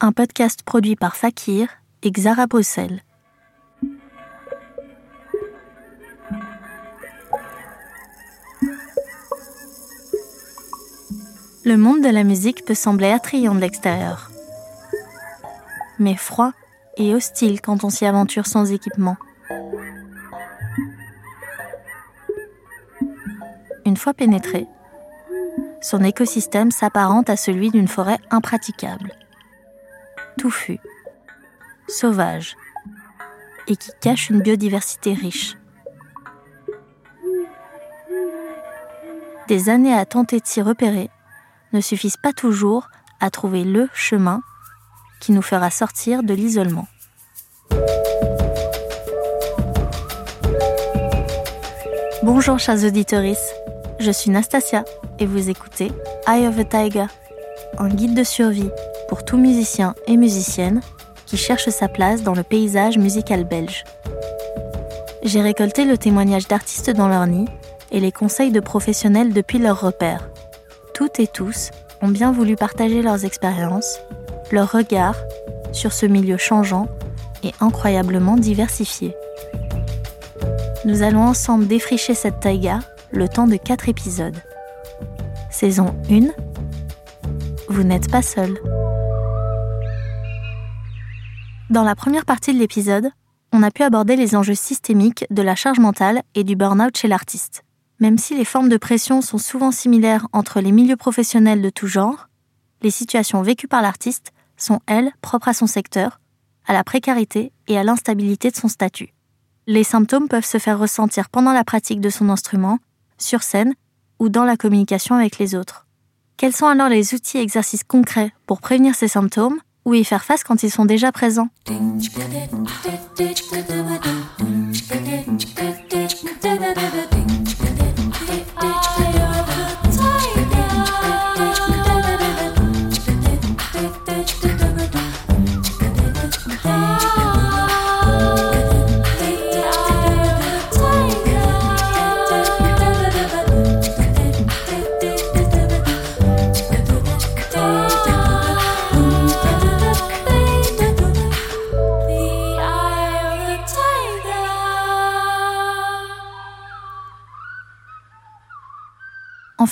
un podcast produit par Fakir et Xara Bruxelles. Le monde de la musique peut sembler attrayant de l'extérieur, mais froid et hostile quand on s'y aventure sans équipement. Une fois pénétré, son écosystème s'apparente à celui d'une forêt impraticable, sauvage, et qui cache une biodiversité riche. Des années à tenter de s'y repérer ne suffisent pas toujours à trouver le chemin qui nous fera sortir de l'isolement. Bonjour chers auditeurs, je suis Nastasia et vous écoutez Eye of a Tiger, un guide de survie pour tout musicien et musicienne qui cherche sa place dans le paysage musical belge. J'ai récolté le témoignage d'artistes dans leur nid et les conseils de professionnels depuis leur repère. Toutes et tous ont bien voulu partager leurs expériences, leurs regards sur ce milieu changeant et incroyablement diversifié. Nous allons ensemble défricher cette taïga le temps de 4 épisodes. Saison 1 Vous n'êtes pas seul. Dans la première partie de l'épisode, on a pu aborder les enjeux systémiques de la charge mentale et du burn-out chez l'artiste. Même si les formes de pression sont souvent similaires entre les milieux professionnels de tout genre, les situations vécues par l'artiste sont, elles, propres à son secteur, à la précarité et à l'instabilité de son statut. Les symptômes peuvent se faire ressentir pendant la pratique de son instrument, sur scène ou dans la communication avec les autres. Quels sont alors les outils et exercices concrets pour prévenir ces symptômes? Ou y faire face quand ils sont déjà présents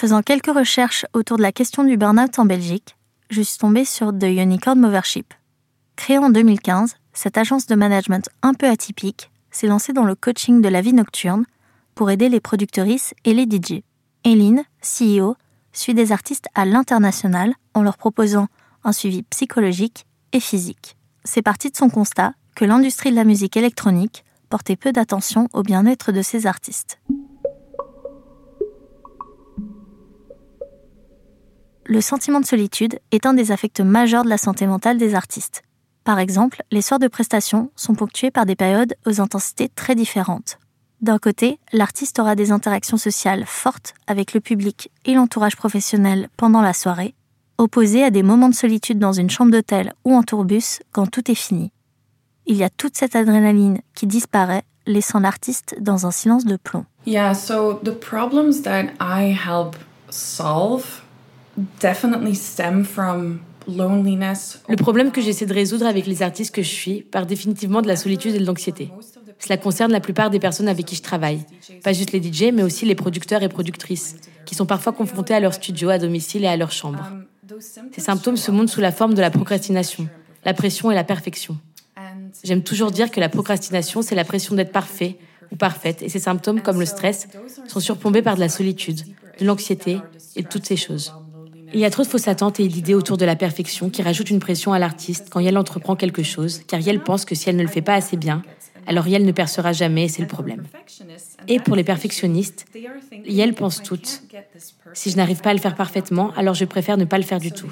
faisant quelques recherches autour de la question du burn-out en Belgique, je suis tombée sur The Unicorn Movership. Créée en 2015, cette agence de management un peu atypique s'est lancée dans le coaching de la vie nocturne pour aider les productrices et les DJ. Eileen, CEO, suit des artistes à l'international en leur proposant un suivi psychologique et physique. C'est parti de son constat que l'industrie de la musique électronique portait peu d'attention au bien-être de ses artistes. Le sentiment de solitude est un des affects majeurs de la santé mentale des artistes. Par exemple, les soirs de prestation sont ponctués par des périodes aux intensités très différentes. D'un côté, l'artiste aura des interactions sociales fortes avec le public et l'entourage professionnel pendant la soirée, opposés à des moments de solitude dans une chambre d'hôtel ou en tourbus quand tout est fini. Il y a toute cette adrénaline qui disparaît, laissant l'artiste dans un silence de plomb. Yeah, so the problems that I help solve le problème que j'essaie de résoudre avec les artistes que je suis part définitivement de la solitude et de l'anxiété. Cela concerne la plupart des personnes avec qui je travaille. Pas juste les DJ, mais aussi les producteurs et productrices, qui sont parfois confrontés à leur studio, à domicile et à leur chambre. Ces symptômes se montrent sous la forme de la procrastination, la pression et la perfection. J'aime toujours dire que la procrastination, c'est la pression d'être parfait ou parfaite, et ces symptômes, comme le stress, sont surplombés par de la solitude, de l'anxiété et de toutes ces choses. Il y a trop de fausses attentes et d'idées autour de la perfection qui rajoutent une pression à l'artiste quand elle entreprend quelque chose, car elle pense que si elle ne le fait pas assez bien, alors elle ne percera jamais c'est le problème. Et pour les perfectionnistes, elles pensent toutes. Si je n'arrive pas à le faire parfaitement, alors je préfère ne pas le faire du tout.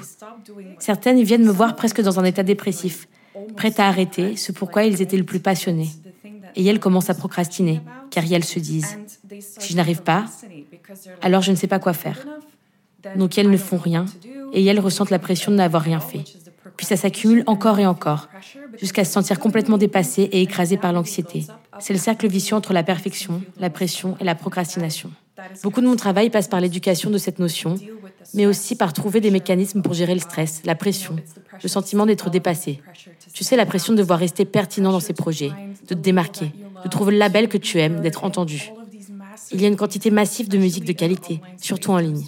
Certaines viennent me voir presque dans un état dépressif, prêtes à arrêter ce pourquoi ils étaient le plus passionnés. Et elles commencent à procrastiner, car elles se disent, si je n'arrive pas, alors je ne sais pas quoi faire. Donc elles ne font rien et elles ressentent la pression de n'avoir rien fait. Puis ça s'accumule encore et encore, jusqu'à se sentir complètement dépassées et écrasées par l'anxiété. C'est le cercle vicieux entre la perfection, la pression et la procrastination. Beaucoup de mon travail passe par l'éducation de cette notion, mais aussi par trouver des mécanismes pour gérer le stress, la pression, le sentiment d'être dépassé. Tu sais, la pression de devoir rester pertinent dans ses projets, de te démarquer, de trouver le label que tu aimes, d'être entendu. Il y a une quantité massive de musique de qualité, surtout en ligne.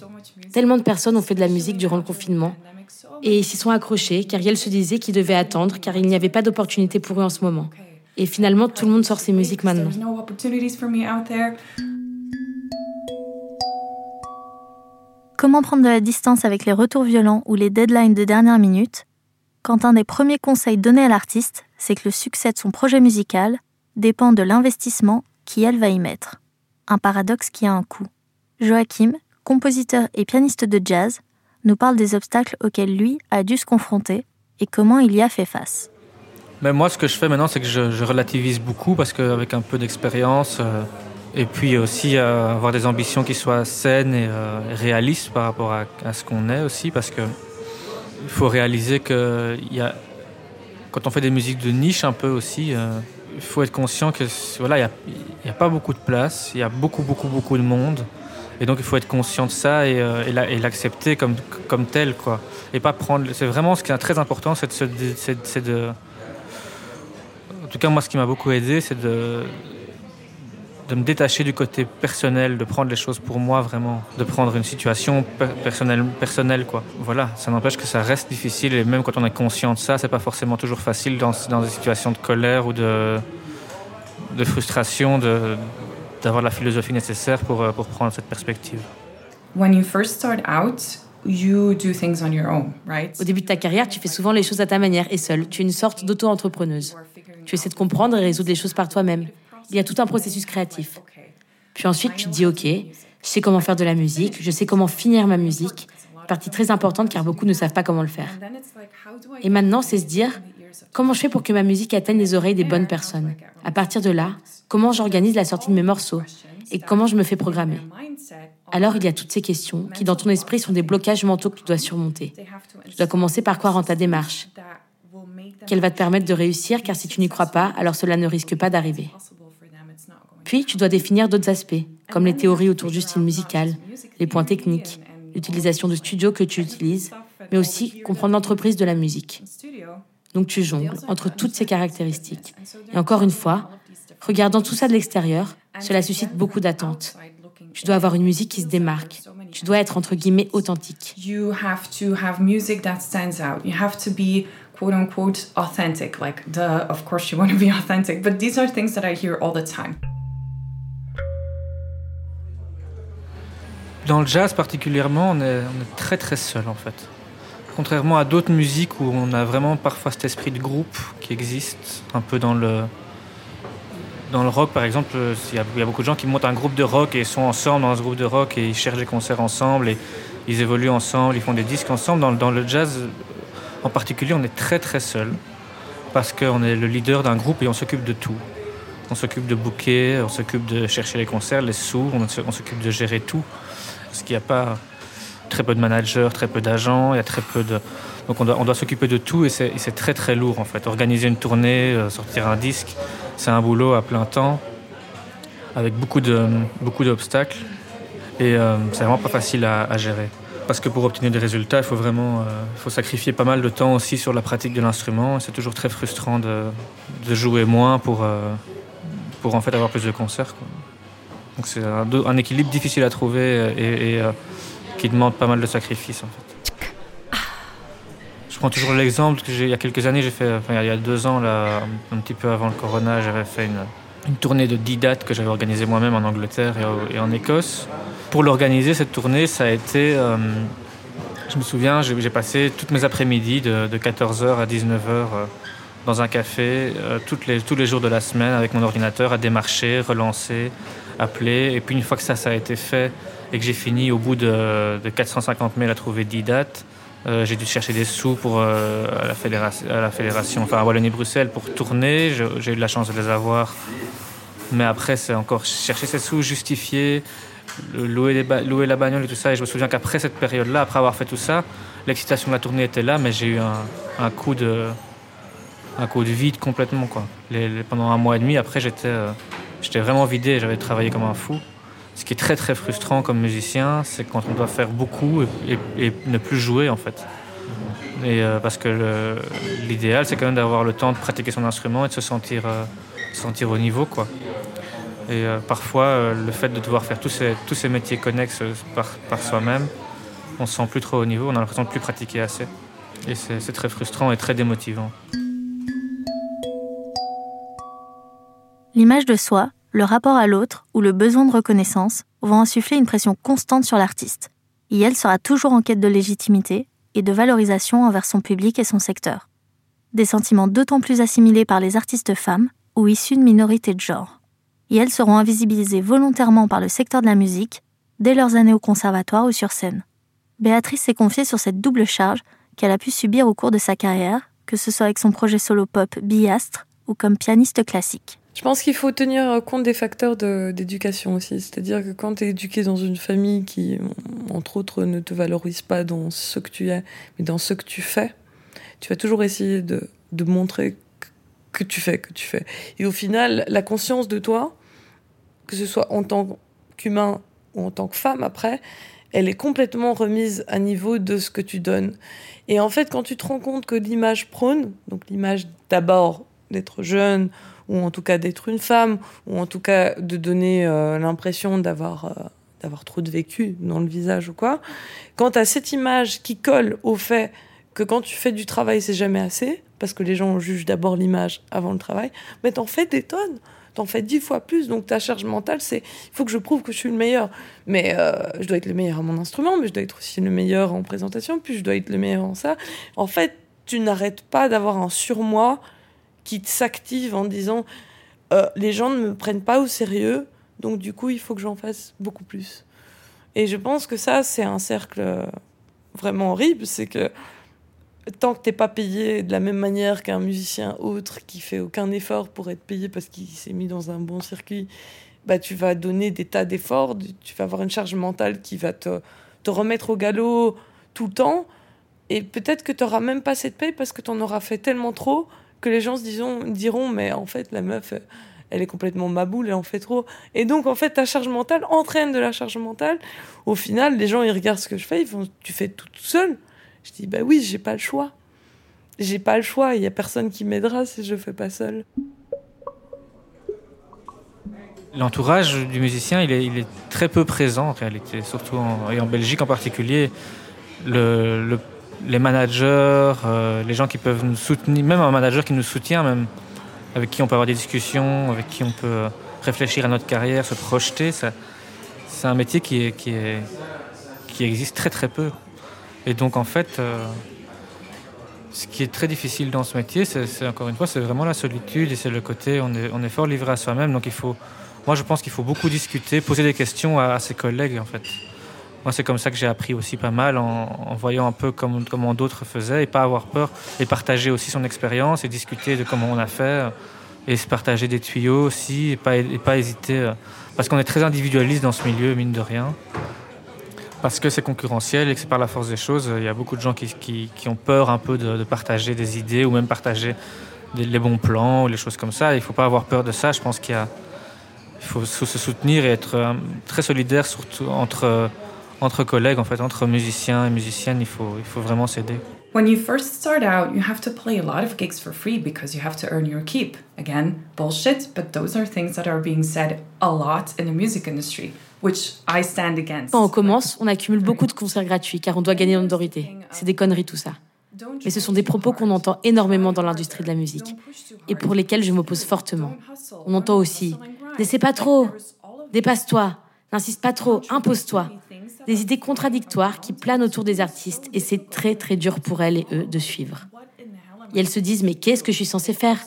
Tellement de personnes ont fait de la musique durant le confinement et s'y sont accrochés car Yel se disait qu'ils devaient attendre car il n'y avait pas d'opportunité pour eux en ce moment. Et finalement, tout le monde sort ses musiques maintenant. Comment prendre de la distance avec les retours violents ou les deadlines de dernière minute quand un des premiers conseils donnés à l'artiste, c'est que le succès de son projet musical dépend de l'investissement qu'elle va y mettre? Un paradoxe qui a un coût. Joachim, compositeur et pianiste de jazz, nous parle des obstacles auxquels lui a dû se confronter et comment il y a fait face. Mais moi, ce que je fais maintenant, c'est que je, relativise beaucoup parce qu'avec un peu d'expérience, euh, et puis aussi euh, avoir des ambitions qui soient saines et euh, réalistes par rapport à, ce qu'on est aussi, parce que il faut réaliser que a, quand on fait des musiques de niche un peu aussi, il faut être conscient que voilà, il n'y a, pas beaucoup de place, il y a beaucoup, beaucoup, beaucoup de monde. Et donc il faut être conscient de ça et, et l'accepter comme, comme tel. Quoi. Et pas prendre. C'est vraiment ce qui est très important, c'est de, de en tout cas, moi, ce qui m'a beaucoup aidé, c'est de, de me détacher du côté personnel, de prendre les choses pour moi vraiment, de prendre une situation personnelle, personnelle quoi. Voilà, ça n'empêche que ça reste difficile et même quand on est conscient de ça, c'est pas forcément toujours facile dans, dans des situations de colère ou de, de frustration d'avoir la philosophie nécessaire pour, euh, pour prendre cette perspective. When you first start out, You do things on your own, right? Au début de ta carrière, tu fais souvent les choses à ta manière et seule. Tu es une sorte d'auto-entrepreneuse. Tu essaies de comprendre et résoudre les choses par toi-même. Il y a tout un processus créatif. Puis ensuite, tu te dis, OK, je sais comment faire de la musique, je sais comment finir ma musique. Partie très importante car beaucoup ne savent pas comment le faire. Et maintenant, c'est se dire, comment je fais pour que ma musique atteigne les oreilles des bonnes personnes? À partir de là, comment j'organise la sortie de mes morceaux Et comment je me fais programmer? Alors, il y a toutes ces questions qui, dans ton esprit, sont des blocages mentaux que tu dois surmonter. Tu dois commencer par croire en ta démarche, qu'elle va te permettre de réussir, car si tu n'y crois pas, alors cela ne risque pas d'arriver. Puis, tu dois définir d'autres aspects, comme les théories autour du style musical, les points techniques, l'utilisation de studio que tu utilises, mais aussi comprendre l'entreprise de la musique. Donc tu jongles entre toutes ces caractéristiques. Et encore une fois, regardant tout ça de l'extérieur, cela suscite beaucoup d'attentes. Tu dois avoir une musique qui se démarque. Tu dois être entre guillemets authentique. You have to have music that stands out. You have to be quote unquote authentic. Like, duh, of course you want to be authentic. But these are things that I hear all the time. Dans le jazz particulièrement, on est, on est très très seul en fait. Contrairement à d'autres musiques où on a vraiment parfois cet esprit de groupe qui existe un peu dans le, dans le rock, par exemple, il y, a beaucoup de gens qui montent un groupe de rock et sont ensemble dans ce groupe de rock et ils cherchent des concerts ensemble et ils évoluent ensemble, ils font des disques ensemble. Dans, dans le jazz, en particulier, on est très très seul parce qu'on est le leader d'un groupe et on s'occupe de tout. On s'occupe de booker, on s'occupe de chercher les concerts, les sous, on s'occupe de gérer tout. Parce qu'il n'y a pas très peu de managers, très peu d'agents, il y a très peu de... Donc on doit, on doit s'occuper de tout et c'est très très lourd en fait. Organiser une tournée, euh, sortir un disque, c'est un boulot à plein temps, avec beaucoup de beaucoup d'obstacles. Et euh, c'est vraiment pas facile à, gérer. Parce que pour obtenir des résultats, il faut vraiment euh, faut sacrifier pas mal de temps aussi sur la pratique de l'instrument. C'est toujours très frustrant de, de jouer moins pour, pour en fait avoir plus de concerts. Donc c'est un, équilibre difficile à trouver et, qui demande pas mal de sacrifices en fait. Je prends toujours l'exemple que il y a quelques années, j'ai fait, enfin, il y a deux ans, là, un petit peu avant le corona, j'avais fait une, une tournée de 10 dates que j'avais organisée moi-même en Angleterre et, en Écosse. Pour l'organiser, cette tournée, ça a été. Euh, je me souviens, j'ai passé toutes mes après-midi de, 14h à 19h euh, dans un café euh, les, tous les jours de la semaine avec mon ordinateur à démarcher, relancer, appeler. Et puis une fois que ça, ça a été fait et que j'ai fini au bout de, de 450 mails à trouver 10 dates, euh, j'ai dû chercher des sous pour, euh, à, la fédération, enfin à Wallonie-Bruxelles pour tourner. J'ai eu de la chance de les avoir. Mais après, c'est encore chercher ces sous, justifier, louer, la bagnole et tout ça. Et je me souviens qu'après cette période-là, après avoir fait tout ça, l'excitation de la tournée était là, mais j'ai eu un, coup de, un coup de vide complètement. Pendant un mois et demi, après, euh, j'étais vraiment vidé. J'avais travaillé comme un fou. Ce qui est très très frustrant comme musicien, c'est quand on doit faire beaucoup et, ne plus jouer en fait. Et, euh, parce que l'idéal, c'est quand même d'avoir le temps de pratiquer son instrument et de se sentir, euh, sentir au niveau. Quoi. Et euh, parfois, le fait de devoir faire tous ces, tous ces métiers connexes par, par soi-même, on se sent plus trop au niveau, on a l'impression de plus pratiquer assez. Et c'est très frustrant et très démotivant. L'image de soi, le rapport à l'autre ou le besoin de reconnaissance vont insuffler une pression constante sur l'artiste. Et elle sera toujours en quête de légitimité et de valorisation envers son public et son secteur. Des sentiments d'autant plus assimilés par les artistes femmes ou issus de minorités de genre. Et elles seront invisibilisées volontairement par le secteur de la musique dès leurs années au conservatoire ou sur scène. Béatrice s'est confiée sur cette double charge qu'elle a pu subir au cours de sa carrière, que ce soit avec son projet solo pop Biastre ou comme pianiste classique. Je pense qu'il faut tenir compte des facteurs d'éducation aussi. C'est-à-dire que quand tu es éduqué dans une famille qui, entre autres, ne te valorise pas dans ce que tu es, mais dans ce que tu fais, tu vas toujours essayer de, de montrer que tu fais, que tu fais. Et au final, la conscience de toi, que ce soit en tant qu'humain ou en tant que femme après, elle est complètement remise à niveau de ce que tu donnes. Et en fait, quand tu te rends compte que l'image prône, donc l'image d'abord d'être jeune, ou en tout cas d'être une femme, ou en tout cas de donner euh, l'impression d'avoir euh, d'avoir trop de vécu dans le visage ou quoi. Quand tu as cette image qui colle au fait que quand tu fais du travail, c'est jamais assez, parce que les gens jugent d'abord l'image avant le travail, mais t'en fais des tonnes t'en fais dix fois plus. Donc ta charge mentale, c'est il faut que je prouve que je suis le meilleur. Mais euh, je dois être le meilleur à mon instrument, mais je dois être aussi le meilleur en présentation, puis je dois être le meilleur en ça. En fait, tu n'arrêtes pas d'avoir un surmoi qui s'active en disant euh, les gens ne me prennent pas au sérieux, donc du coup il faut que j'en fasse beaucoup plus. Et je pense que ça c'est un cercle vraiment horrible, c'est que tant que t'es pas payé de la même manière qu'un musicien autre qui fait aucun effort pour être payé parce qu'il s'est mis dans un bon circuit, bah tu vas donner des tas d'efforts, tu vas avoir une charge mentale qui va te, te remettre au galop tout le temps. Et peut-être que tu n'auras même pas cette paye parce que tu en auras fait tellement trop que les gens se disons, diront, mais en fait, la meuf, elle est complètement maboule, elle en fait trop. Et donc, en fait, ta charge mentale entraîne de la charge mentale. Au final, les gens, ils regardent ce que je fais, ils font, tu fais tout seul. Je dis, bah oui, j'ai pas le choix. J'ai pas le choix, il y a personne qui m'aidera si je fais pas seul. L'entourage du musicien, il est, très peu présent en réalité, surtout en, et en Belgique en particulier. Les managers, euh, les gens qui peuvent nous soutenir, même un manager qui nous soutient, même avec qui on peut avoir des discussions, avec qui on peut euh, réfléchir à notre carrière, se projeter, c'est un métier qui, existe très très peu. Et donc en fait, euh, ce qui est très difficile dans ce métier, c'est encore une fois, c'est vraiment la solitude et c'est le côté, on est, on est fort livré à soi-même. Donc il faut, moi je pense qu'il faut beaucoup discuter, poser des questions à, à ses collègues en fait. Moi, c'est comme ça que j'ai appris aussi pas mal en, voyant un peu comment, d'autres faisaient et pas avoir peur et partager aussi son expérience et discuter de comment on a fait et se partager des tuyaux aussi et pas, et pas hésiter euh, parce qu'on est très individualiste dans ce milieu, mine de rien. Parce que c'est concurrentiel et que c'est par la force des choses. Il y a beaucoup de gens qui, qui, ont peur un peu de, partager des idées ou même partager les bons plans ou les choses comme ça. Il ne faut pas avoir peur de ça. Je pense qu'il faut, se soutenir et être euh, très solidaire surtout entre entre collègues, en fait, entre musiciens et musiciennes, il faut, il faut vraiment s'aider. When you first start out, you have to play a lot of gigs for free because you have to earn your keep. Again, bullshit, but those are things that are being said a lot in the music industry. Which I stand against. Quand on commence, on accumule beaucoup de concerts gratuits car on doit gagner en notoriété. C'est des conneries tout ça. Mais ce sont des propos qu'on entend énormément dans l'industrie de la musique et pour lesquels je m'oppose fortement. On entend aussi N'essaie pas trop, dépasse-toi, n'insiste pas trop, impose-toi des idées contradictoires qui planent autour des artistes et c'est très très dur pour elles et eux de suivre. Et elles se disent mais qu'est-ce que je suis censée faire?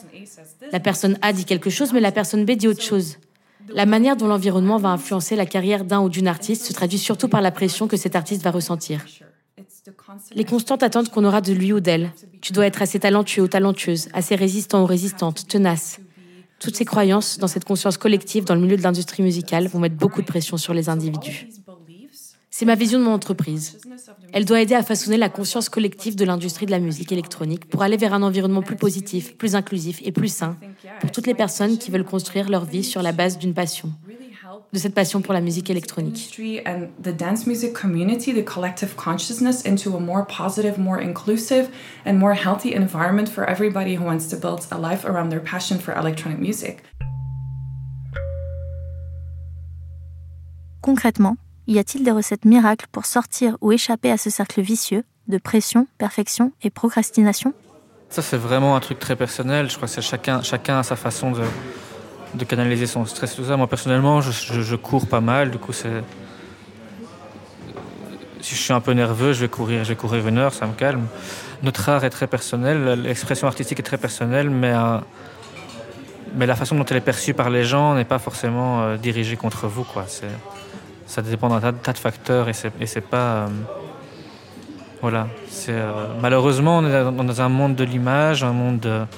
La personne A dit quelque chose mais la personne B dit autre chose. La manière dont l'environnement va influencer la carrière d'un ou d'une artiste se traduit surtout par la pression que cet artiste va ressentir. Les constantes attentes qu'on aura de lui ou d'elle. Tu dois être assez talentueux ou talentueuse, assez résistant ou résistante, tenace. Toutes ces croyances dans cette conscience collective dans le milieu de l'industrie musicale vont mettre beaucoup de pression sur les individus. C'est ma vision de mon entreprise. Elle doit aider à façonner la conscience collective de l'industrie de la musique électronique pour aller vers un environnement plus positif, plus inclusif et plus sain pour toutes les personnes qui veulent construire leur vie sur la base d'une passion. de cette passion pour la musique électronique. and the dance music community, the collective consciousness into a more positive, more inclusive and more healthy environment for everybody who wants to build a life around their passion for electronic music. Concrètement, y a-t-il des recettes miracles pour sortir ou échapper à ce cercle vicieux de pression, perfection et procrastination? Ça, c'est vraiment un truc très personnel. Je crois que chacun, chacun a sa façon de, canaliser son stress tout ça. Moi, personnellement, je, cours pas mal. Du coup. Si je suis un peu nerveux, je vais courir, je vais courir une heure, ça me calme. Notre art est très personnel, l'expression artistique est très personnelle, mais, euh, mais la façon dont elle est perçue par les gens n'est pas forcément euh, dirigée contre vous. Quoi. Ça dépend d'un tas, de facteurs et c'est pas. Euh, voilà. Euh, malheureusement, on est dans un monde de l'image, un monde,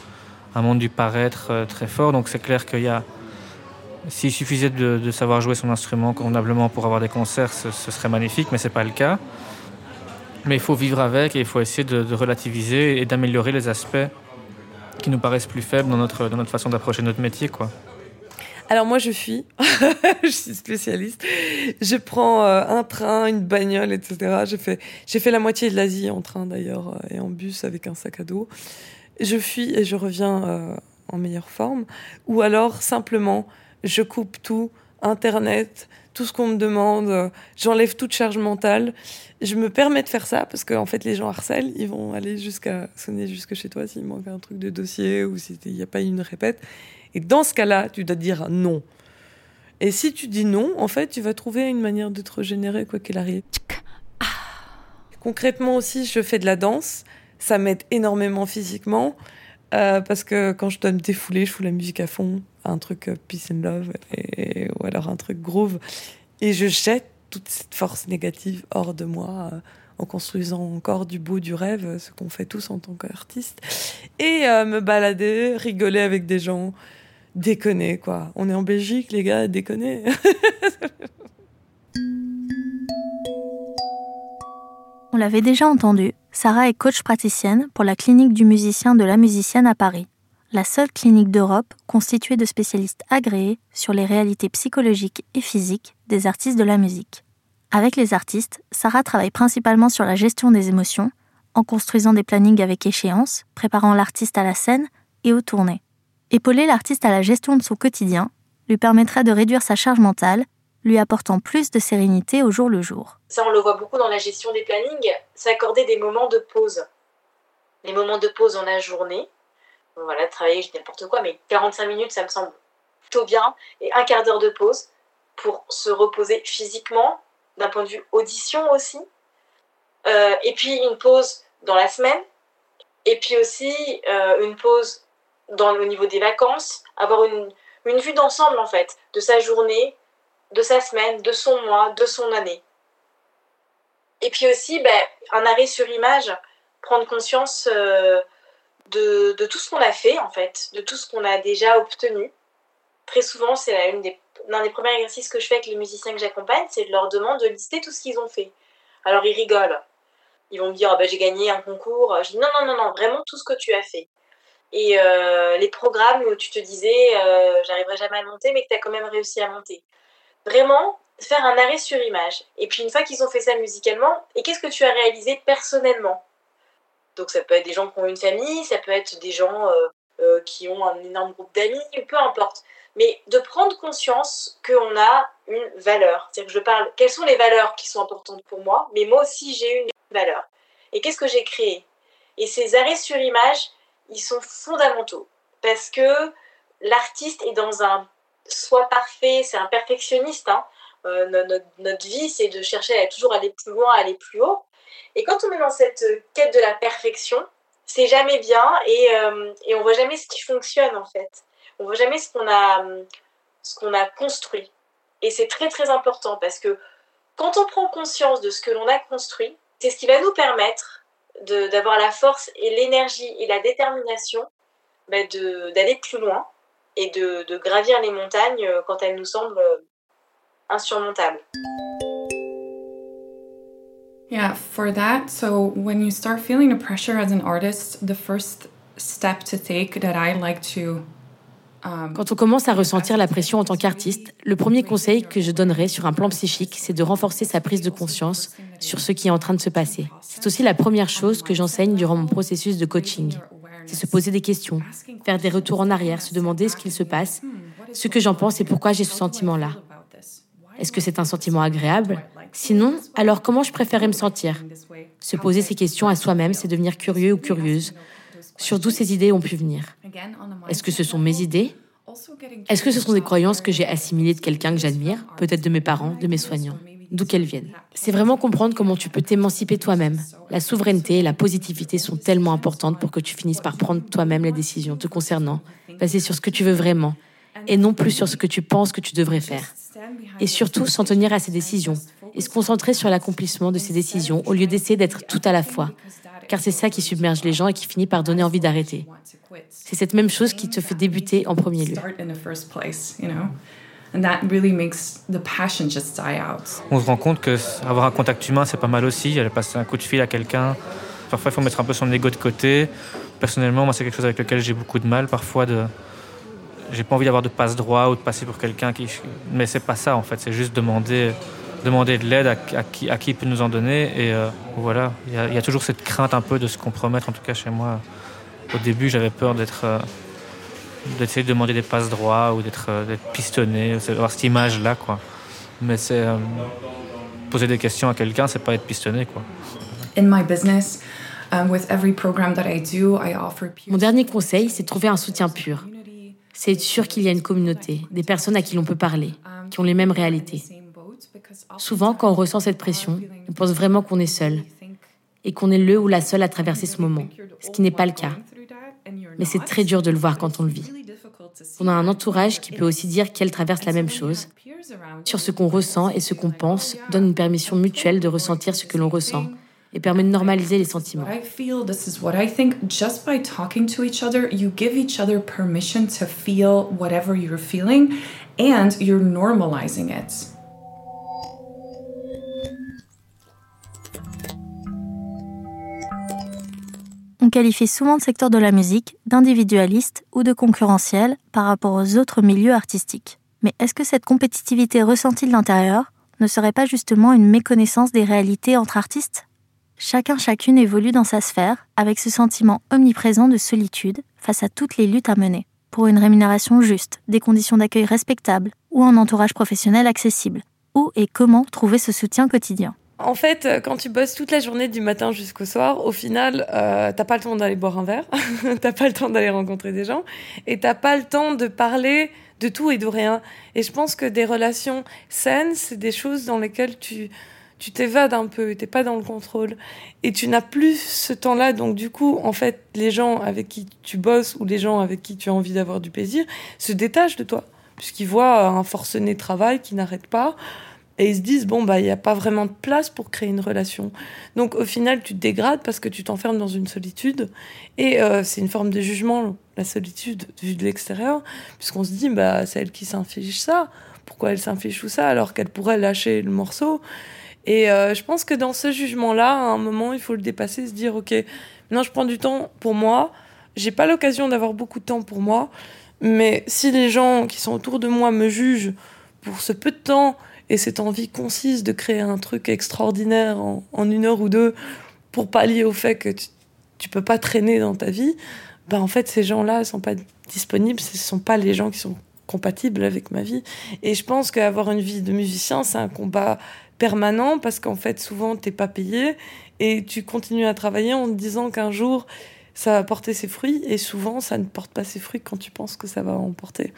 un du paraître euh, très fort. Donc c'est clair qu'il y a. S'il suffisait de, savoir jouer son instrument convenablement pour avoir des concerts, ce, serait magnifique, mais c'est pas le cas. Mais il faut vivre avec et il faut essayer de, relativiser et d'améliorer les aspects qui nous paraissent plus faibles dans notre, façon d'approcher notre métier. Alors moi je fuis, je suis spécialiste. Je prends euh, un train, une bagnole, etc. J'ai fait, la moitié de l'Asie en train d'ailleurs euh, et en bus avec un sac à dos. Je fuis et je reviens euh, en meilleure forme. Ou alors simplement je coupe tout, Internet, tout ce qu'on me demande, j'enlève toute charge mentale. Je me permets de faire ça parce qu'en en fait les gens harcèlent, ils vont aller jusqu'à sonner jusque chez toi s'il manque un truc de dossier ou s'il n'y a pas une répète. Et dans ce cas-là, tu dois dire non. Et si tu dis non, en fait, tu vas trouver une manière de te régénérer, quoi qu'il arrive. Concrètement aussi, je fais de la danse. Ça m'aide énormément physiquement. Euh, parce que quand je dois me défouler, je fous la musique à fond, un truc euh, peace and love, et, ou alors un truc groove. Et je jette toute cette force négative hors de moi. Euh, en construisant encore du beau, du rêve, ce qu'on fait tous en tant qu'artiste, et me balader, rigoler avec des gens, déconner, quoi. On est en Belgique, les gars, déconner. On l'avait déjà entendu, Sarah est coach praticienne pour la clinique du musicien de la musicienne à Paris, la seule clinique d'Europe constituée de spécialistes agréés sur les réalités psychologiques et physiques des artistes de la musique. Avec les artistes, Sarah travaille principalement sur la gestion des émotions, en construisant des plannings avec échéance, préparant l'artiste à la scène et aux tournées. Épauler l'artiste à la gestion de son quotidien lui permettra de réduire sa charge mentale, lui apportant plus de sérénité au jour le jour. Ça, on le voit beaucoup dans la gestion des plannings, s'accorder des moments de pause. Les moments de pause dans la journée, voilà, travailler, n'importe quoi, mais 45 minutes, ça me semble plutôt bien, et un quart d'heure de pause pour se reposer physiquement, d'un point de vue audition aussi, euh, et puis une pause dans la semaine, et puis aussi euh, une pause au niveau des vacances, avoir une, une vue d'ensemble en fait, de sa journée, de sa semaine, de son mois, de son année. Et puis aussi, ben, un arrêt sur image, prendre conscience euh, de, de, tout ce qu'on a fait en fait, de tout ce qu'on a déjà obtenu. Très souvent, c'est l'un des, des premiers exercices que je fais avec les musiciens que j'accompagne, c'est de leur demander de lister tout ce qu'ils ont fait. Alors ils rigolent. Ils vont me dire, oh, ben, j'ai gagné un concours. Je dis, non, non, non, vraiment tout ce que tu as fait et euh, les programmes où tu te disais euh, j'arriverai jamais à monter mais que tu as quand même réussi à monter. Vraiment faire un arrêt sur image. Et puis une fois qu'ils ont fait ça musicalement, et qu'est-ce que tu as réalisé personnellement? Donc ça peut être des gens qui ont une famille, ça peut être des gens euh, qui ont un énorme groupe d'amis, peu importe. Mais de prendre conscience qu'on a une valeur. C'est-à-dire que je parle, quelles sont les valeurs qui sont importantes pour moi, mais moi aussi j'ai une valeur. Et qu'est-ce que j'ai créé? Et ces arrêts sur image, ils sont fondamentaux parce que l'artiste est dans un soi parfait, c'est un perfectionniste. Hein. Euh, notre, vie, c'est de chercher à toujours aller plus loin, aller plus haut. Et quand on est dans cette quête de la perfection, c'est jamais bien et, euh, et on voit jamais ce qui fonctionne en fait. On voit jamais ce qu'on a, ce qu'on a construit. Et c'est très très important parce que quand on prend conscience de ce que l'on a construit, c'est ce qui va nous permettre d'avoir la force et l'énergie et la détermination bah, d'aller plus loin et de, de, gravir les montagnes euh, quand elles nous semblent euh, insurmontables. Yeah, for that, so when you start feeling the pressure as an artist, the first step to take that I like to Quand on commence à ressentir la pression en tant qu'artiste, le premier conseil que je donnerais sur un plan psychique, c'est de renforcer sa prise de conscience sur ce qui est en train de se passer. C'est aussi la première chose que j'enseigne durant mon processus de coaching. C'est se poser des questions, faire des retours en arrière, se demander ce qu'il se passe, ce que j'en pense et pourquoi j'ai ce sentiment-là. Est-ce que c'est un sentiment agréable? Sinon, alors comment je préférerais me sentir? Se poser ces questions à soi-même, c'est devenir curieux ou curieuse sur d'où ces idées ont pu venir. Est-ce que ce sont mes idées? Est-ce que ce sont des croyances que j'ai assimilées de quelqu'un que j'admire, peut-être de mes parents, de mes soignants? D'où qu'elles viennent. C'est vraiment comprendre comment tu peux t'émanciper toi-même. La souveraineté et la positivité sont tellement importantes pour que tu finisses par prendre toi-même les décisions te concernant, basées sur ce que tu veux vraiment, et non plus sur ce que tu penses que tu devrais faire. Et surtout, s'en tenir à ces décisions, et se concentrer sur l'accomplissement de ces décisions au lieu d'essayer d'être tout à la fois, car c'est ça qui submerge les gens et qui finit par donner envie d'arrêter. C'est cette même chose qui te fait débuter en premier lieu. On se rend compte que avoir un contact humain, c'est pas mal aussi. Aller passer un coup de fil à quelqu'un. Parfois, il faut mettre un peu son ego de côté. Personnellement, moi, c'est quelque chose avec lequel j'ai beaucoup de mal parfois. De... J'ai pas envie d'avoir de passe droit ou de passer pour quelqu'un qui. Mais c'est pas ça en fait. C'est juste demander demander de l'aide à, qui, à qui peut nous en donner. Et euh, voilà, il y, a toujours cette crainte un peu de se compromettre, en tout cas chez moi. Au début, j'avais peur d'être. Euh, d'essayer de demander des passes droits ou d'être euh, pistonné, avoir cette image-là, quoi. Mais c'est. poser des questions à quelqu'un, c'est pas être pistonné, quoi. Mon dernier conseil, c'est de trouver un soutien pur. C'est être sûr qu'il y a une communauté, des personnes à qui l'on peut parler, qui ont les mêmes réalités. Souvent, quand on ressent cette pression, on pense vraiment qu'on est seul et qu'on est le ou la seule à traverser ce moment, ce qui n'est pas le cas. Mais c'est très dur de le voir quand on le vit. On a un entourage qui peut aussi dire qu'elle traverse la même chose. Sur ce qu'on ressent et ce qu'on pense donne une permission mutuelle de ressentir ce que l'on ressent et permet de normaliser les sentiments. and you're normalizing it. Qualifie souvent le secteur de la musique d'individualiste ou de concurrentiel par rapport aux autres milieux artistiques. Mais est-ce que cette compétitivité ressentie de l'intérieur ne serait pas justement une méconnaissance des réalités entre artistes? Chacun chacune évolue dans sa sphère avec ce sentiment omniprésent de solitude face à toutes les luttes à mener, pour une rémunération juste, des conditions d'accueil respectables ou un entourage professionnel accessible. Où et comment trouver ce soutien quotidien? En fait, euh, quand tu bosses toute la journée du matin jusqu'au soir, au final, euh, t'as pas le temps d'aller boire un verre, t'as pas le temps d'aller rencontrer des gens, et t'as pas le temps de parler de tout et de rien. Et je pense que des relations saines, c'est des choses dans lesquelles tu tu t'évades un peu, t'es pas dans le contrôle, et tu n'as plus ce temps-là. Donc du coup, en fait, les gens avec qui tu bosses ou les gens avec qui tu as envie d'avoir du plaisir se détachent de toi, puisqu'ils voient un forcené travail qui n'arrête pas et ils se disent bon bah il n'y a pas vraiment de place pour créer une relation. Donc au final tu te dégrades parce que tu t'enfermes dans une solitude. Et euh, c'est une forme de jugement la solitude vue de l'extérieur puisqu'on se dit bah c'est elle qui s'inflige ça. Pourquoi elle s'inflige tout ça alors qu'elle pourrait lâcher le morceau? Et euh, je pense que dans ce jugement là à un moment il faut le dépasser se dire ok maintenant je prends du temps pour moi. J'ai pas l'occasion d'avoir beaucoup de temps pour moi. Mais si les gens qui sont autour de moi me jugent pour ce peu de temps et cette envie concise de créer un truc extraordinaire en, une heure ou deux pour pallier au fait que tu, tu peux pas traîner dans ta vie, ben en fait ces gens-là sont pas disponibles, ce sont pas les gens qui sont compatibles avec ma vie. Et je pense qu'avoir une vie de musicien, c'est un combat permanent parce qu'en fait souvent t'es pas payé et tu continues à travailler en te disant qu'un jour ça va porter ses fruits et souvent ça ne porte pas ses fruits quand tu penses que ça va en porter.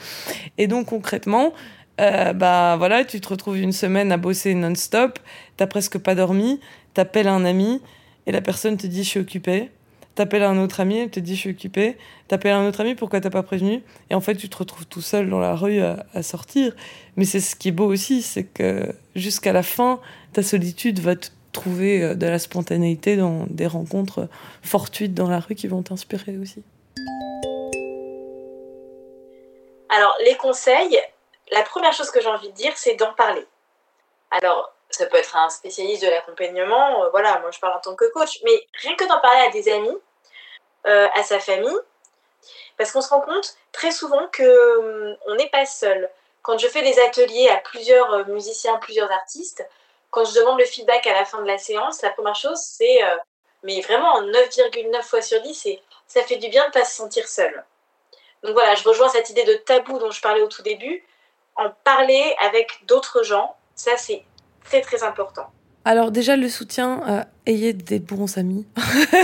Et donc concrètement, euh, bah voilà, tu te retrouves une semaine à bosser non-stop, t'as presque pas dormi, t'appelles un ami et la personne te dit je suis occupé. T'appelles un autre ami, elle te dit je suis occupé. T'appelles un autre ami, pourquoi t'as pas prévenu? Et en fait, tu te retrouves tout seul dans la rue à, à sortir. Mais c'est ce qui est beau aussi, c'est que jusqu'à la fin, ta solitude va te trouver euh, de la spontanéité dans des rencontres fortuites dans la rue qui vont t'inspirer aussi. Alors, les conseils, la première chose que j'ai envie de dire, c'est d'en parler. Alors, ça peut être un spécialiste de l'accompagnement, euh, voilà, moi je parle en tant que coach, mais rien que d'en parler à des amis, euh, à sa famille, Parce qu'on se rend compte très souvent qu'on hum, n'est pas seul. Quand je fais des ateliers à plusieurs euh, musiciens, plusieurs artistes, quand je demande le feedback à la fin de la séance, la première chose, c'est, euh, mais vraiment en 9,9 fois sur 10, c'est ça fait du bien de ne pas se sentir seul. Donc voilà, je rejoins cette idée de tabou dont je parlais au tout début. En parler avec d'autres gens, ça c'est très très important. Alors déjà le soutien, euh, ayez des bons amis,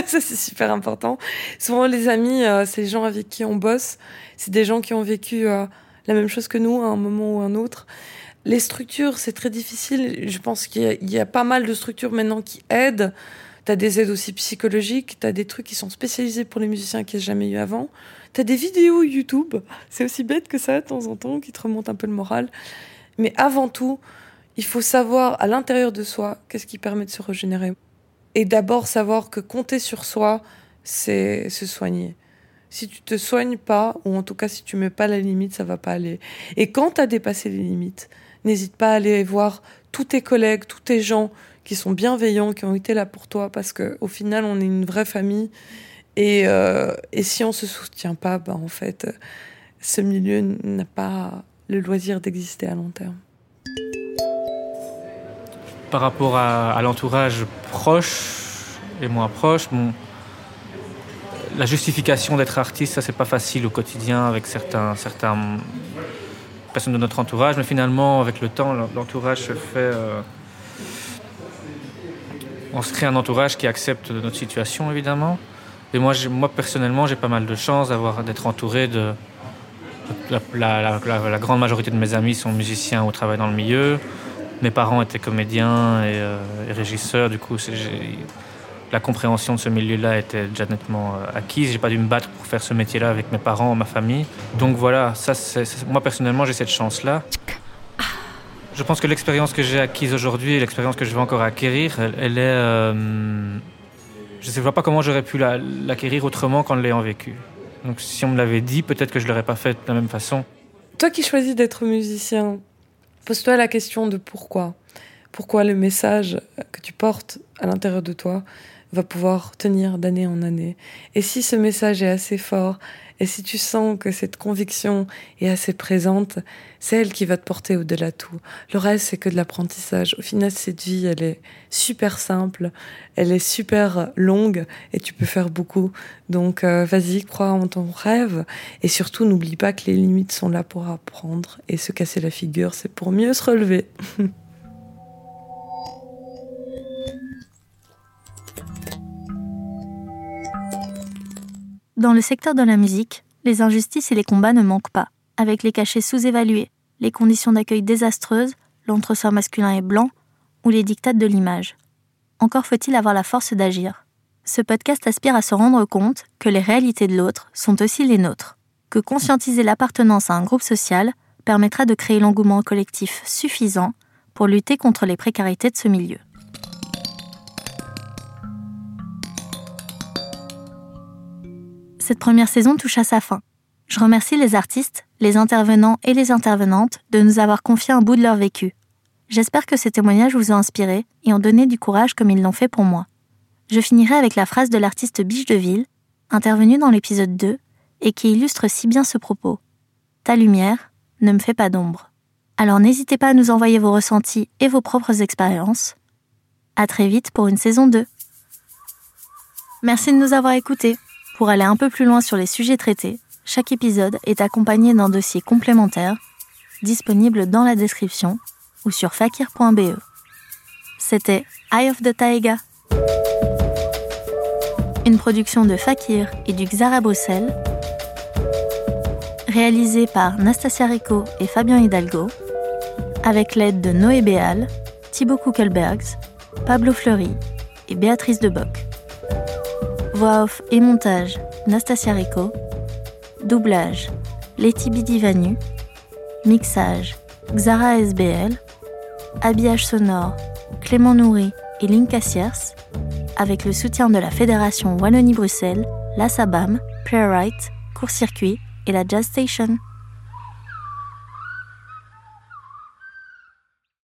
ça c'est super important. Souvent les amis, euh, c'est les gens avec qui on bosse, c'est des gens qui ont vécu la même chose que nous à un moment ou un autre. Les structures, c'est très difficile. Je pense qu'il y, a pas mal de structures maintenant qui aident. Tu as des aides aussi psychologiques, tu as des trucs qui sont spécialisés pour les musiciens qui n'ont jamais eu avant. Tu as des vidéos YouTube, c'est aussi bête que ça de temps en temps, qui te remontent un peu le moral. Mais avant tout, il faut savoir à l'intérieur de soi qu'est-ce qui permet de se régénérer. Et d'abord savoir que compter sur soi, c'est se soigner. Si tu te soignes pas, ou en tout cas si tu mets pas la limite, ça va pas aller. Et quand tu as dépassé les limites, N'hésite pas à aller voir tous tes collègues, tous tes gens qui sont bienveillants, qui ont été là pour toi, parce qu'au final, on est une vraie famille. Et, euh, et si on se soutient pas, bah, en fait, ce milieu n'a pas le loisir d'exister à long terme. Par rapport à, l'entourage proche et moins proche, la justification d'être artiste, ça c'est pas facile au quotidien avec certains, certains personne de notre entourage, mais finalement, avec le temps, l'entourage se fait. Euh, on se crée un entourage qui accepte notre situation, évidemment. Et moi, moi personnellement, j'ai pas mal de chance d'être entouré de. La, grande majorité de mes amis sont musiciens ou travaillent dans le milieu. Mes parents étaient comédiens et, euh, régisseurs, du coup, la compréhension de ce milieu-là était déjà nettement euh, acquise. J'ai pas dû me battre pour faire ce métier-là avec mes parents, ma famille. Donc voilà, ça, moi personnellement, j'ai cette chance-là. Je pense que l'expérience que j'ai acquise aujourd'hui et l'expérience que je vais encore acquérir, elle, est. Euh, je ne vois pas comment j'aurais pu l'acquérir autrement qu'en l'ayant vécu. Donc si on me l'avait dit, peut-être que je ne l'aurais pas fait de la même façon. Toi qui choisis d'être musicien, pose-toi la question de pourquoi. Pourquoi le message que tu portes à l'intérieur de toi va pouvoir tenir d'année en année? Et si ce message est assez fort, et si tu sens que cette conviction est assez présente, c'est elle qui va te porter au-delà de tout. Le reste, c'est que de l'apprentissage. Au final, cette vie, elle est super simple, elle est super longue, et tu peux faire beaucoup. Donc, euh, vas-y, crois en ton rêve, et surtout, n'oublie pas que les limites sont là pour apprendre, et se casser la figure, c'est pour mieux se relever. Dans le secteur de la musique, les injustices et les combats ne manquent pas, avec les cachets sous-évalués, les conditions d'accueil désastreuses, l'entresort masculin et blanc, ou les dictates de l'image. Encore faut-il avoir la force d'agir. Ce podcast aspire à se rendre compte que les réalités de l'autre sont aussi les nôtres, que conscientiser l'appartenance à un groupe social permettra de créer l'engouement collectif suffisant pour lutter contre les précarités de ce milieu. Cette première saison touche à sa fin. Je remercie les artistes, les intervenants et les intervenantes de nous avoir confié un bout de leur vécu. J'espère que ces témoignages vous ont inspiré et ont donné du courage comme ils l'ont fait pour moi. Je finirai avec la phrase de l'artiste Biche de Ville, intervenue dans l'épisode 2, et qui illustre si bien ce propos. Ta lumière ne me fait pas d'ombre. Alors n'hésitez pas à nous envoyer vos ressentis et vos propres expériences. À très vite pour une saison 2. Merci de nous avoir écoutés. Pour aller un peu plus loin sur les sujets traités, chaque épisode est accompagné d'un dossier complémentaire disponible dans la description ou sur fakir.be. C'était Eye of the Taiga, une production de Fakir et du Xara Bruxelles, réalisée par Nastasia Rico et Fabien Hidalgo, avec l'aide de Noé Béal, Thibaut Kuckelbergs, Pablo Fleury et Béatrice Deboc. Voix off et montage Nastasia Rico. Doublage Letty Bidivanu. Mixage Xara SBL. Habillage sonore Clément Nourri et Linka Sierce. Avec le soutien de la Fédération Wallonie-Bruxelles, la SABAM, Playwright, Court-Circuit et la Jazz Station.